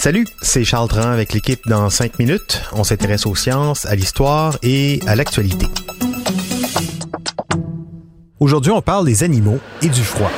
Salut, c'est Charles Dran avec l'équipe dans 5 minutes. On s'intéresse aux sciences, à l'histoire et à l'actualité. Aujourd'hui, on parle des animaux et du froid.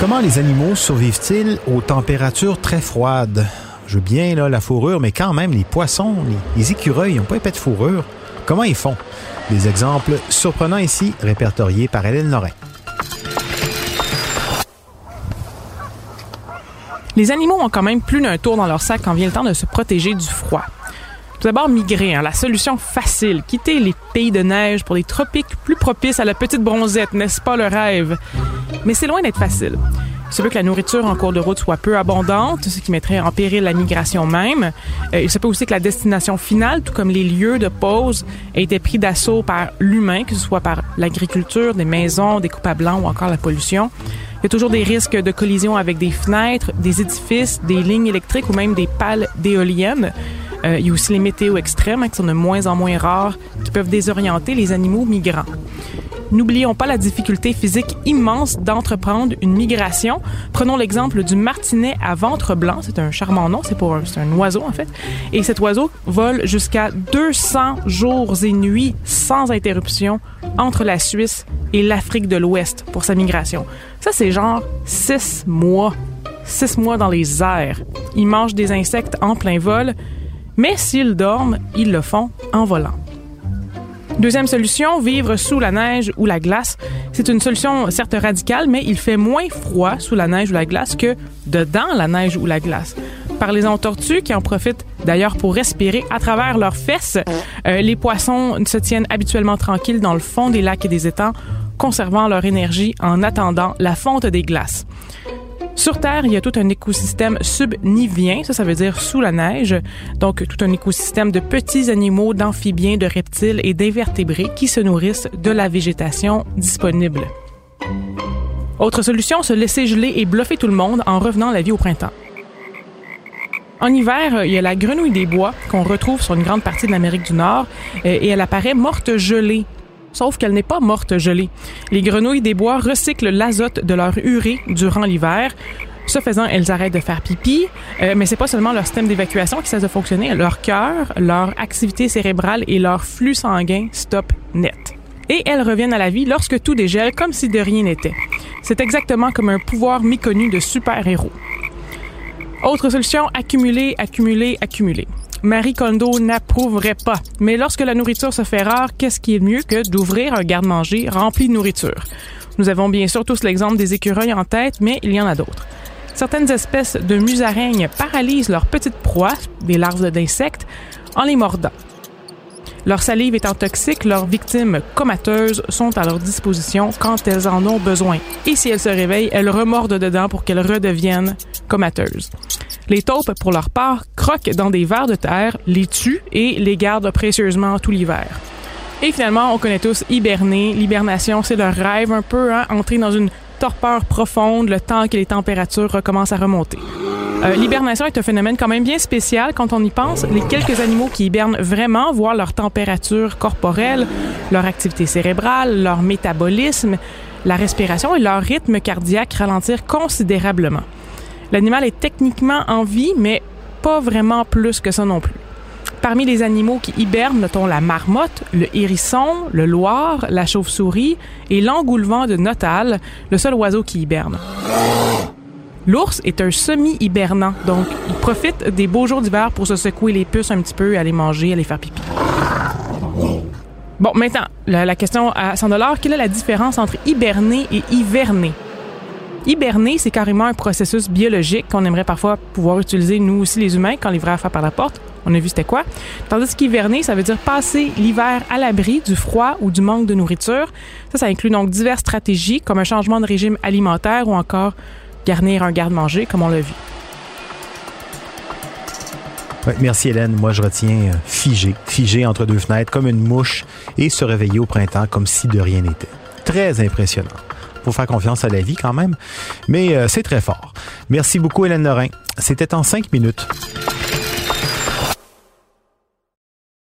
Comment les animaux survivent-ils aux températures très froides? Je veux bien la fourrure, mais quand même, les poissons, les, les écureuils n'ont pas épais de fourrure. Comment ils font? Des exemples surprenants ici, répertoriés par Hélène Lorrain. Les animaux ont quand même plus d'un tour dans leur sac quand vient le temps de se protéger du froid. Tout d'abord, migrer, hein, la solution facile. Quitter les pays de neige pour des tropiques plus propices à la petite bronzette, n'est-ce pas le rêve? Mais c'est loin d'être facile. Il se peut que la nourriture en cours de route soit peu abondante, ce qui mettrait en péril la migration même. Euh, il se peut aussi que la destination finale, tout comme les lieux de pause, ait été pris d'assaut par l'humain, que ce soit par l'agriculture, des maisons, des coupes à blanc ou encore la pollution. Il y a toujours des risques de collision avec des fenêtres, des édifices, des lignes électriques ou même des pales d'éoliennes. Euh, il y a aussi les météos extrêmes hein, qui sont de moins en moins rares, qui peuvent désorienter les animaux migrants. N'oublions pas la difficulté physique immense d'entreprendre une migration. Prenons l'exemple du martinet à ventre blanc. C'est un charmant nom, c'est pour un, un oiseau en fait. Et cet oiseau vole jusqu'à 200 jours et nuits sans interruption entre la Suisse et l'Afrique de l'Ouest pour sa migration. Ça, c'est genre six mois. Six mois dans les airs. Ils mangent des insectes en plein vol, mais s'ils dorment, ils le font en volant. Deuxième solution, vivre sous la neige ou la glace. C'est une solution certes radicale, mais il fait moins froid sous la neige ou la glace que dedans la neige ou la glace. Parlez-en aux tortues qui en profitent d'ailleurs pour respirer à travers leurs fesses. Euh, les poissons se tiennent habituellement tranquilles dans le fond des lacs et des étangs, conservant leur énergie en attendant la fonte des glaces. Sur Terre, il y a tout un écosystème subnivien, ça, ça veut dire sous la neige. Donc, tout un écosystème de petits animaux, d'amphibiens, de reptiles et d'invertébrés qui se nourrissent de la végétation disponible. Autre solution, se laisser geler et bluffer tout le monde en revenant la vie au printemps. En hiver, il y a la grenouille des bois qu'on retrouve sur une grande partie de l'Amérique du Nord euh, et elle apparaît morte gelée sauf qu'elle n'est pas morte gelée. Les grenouilles des bois recyclent l'azote de leur urée durant l'hiver. Ce faisant, elles arrêtent de faire pipi, euh, mais c'est pas seulement leur système d'évacuation qui cesse de fonctionner, leur cœur, leur activité cérébrale et leur flux sanguin stoppent net. Et elles reviennent à la vie lorsque tout dégèle comme si de rien n'était. C'est exactement comme un pouvoir méconnu de super-héros. Autre solution, accumuler, accumuler, accumuler. Marie Kondo n'approuverait pas. Mais lorsque la nourriture se fait rare, qu'est-ce qui est mieux que d'ouvrir un garde-manger rempli de nourriture? Nous avons bien sûr tous l'exemple des écureuils en tête, mais il y en a d'autres. Certaines espèces de musaraignes paralysent leurs petites proies, des larves d'insectes, en les mordant. Leur salive étant toxique, leurs victimes comateuses sont à leur disposition quand elles en ont besoin. Et si elles se réveillent, elles remordent dedans pour qu'elles redeviennent comateuses. Les taupes, pour leur part, croquent dans des vers de terre, les tuent et les gardent précieusement tout l'hiver. Et finalement, on connaît tous hiberner. L'hibernation, c'est leur rêve un peu, hein, entrer dans une torpeur profonde le temps que les températures recommencent à remonter. Euh, L'hibernation est un phénomène quand même bien spécial quand on y pense. Les quelques animaux qui hibernent vraiment voient leur température corporelle, leur activité cérébrale, leur métabolisme, la respiration et leur rythme cardiaque ralentir considérablement. L'animal est techniquement en vie, mais pas vraiment plus que ça non plus. Parmi les animaux qui hibernent, notons la marmotte, le hérisson, le loir, la chauve-souris et l'engoulevent de Notal, le seul oiseau qui hiberne. L'ours est un semi-hibernant, donc il profite des beaux jours d'hiver pour se secouer les puces un petit peu, aller manger, aller faire pipi. Bon, maintenant, la, la question à 100 quelle est la différence entre hiberner et hiverner? Hiberner, c'est carrément un processus biologique qu'on aimerait parfois pouvoir utiliser, nous aussi les humains, quand les faire par la porte. On a vu c'était quoi. Tandis qu'hiverner, ça veut dire passer l'hiver à l'abri du froid ou du manque de nourriture. Ça, ça inclut donc diverses stratégies comme un changement de régime alimentaire ou encore garnir un garde-manger comme on l'a vu. Ouais, merci Hélène. Moi, je retiens euh, figé, figé entre deux fenêtres comme une mouche et se réveiller au printemps comme si de rien n'était. Très impressionnant. Faut faire confiance à la vie quand même, mais euh, c'est très fort. Merci beaucoup Hélène Lorrain. C'était en cinq minutes.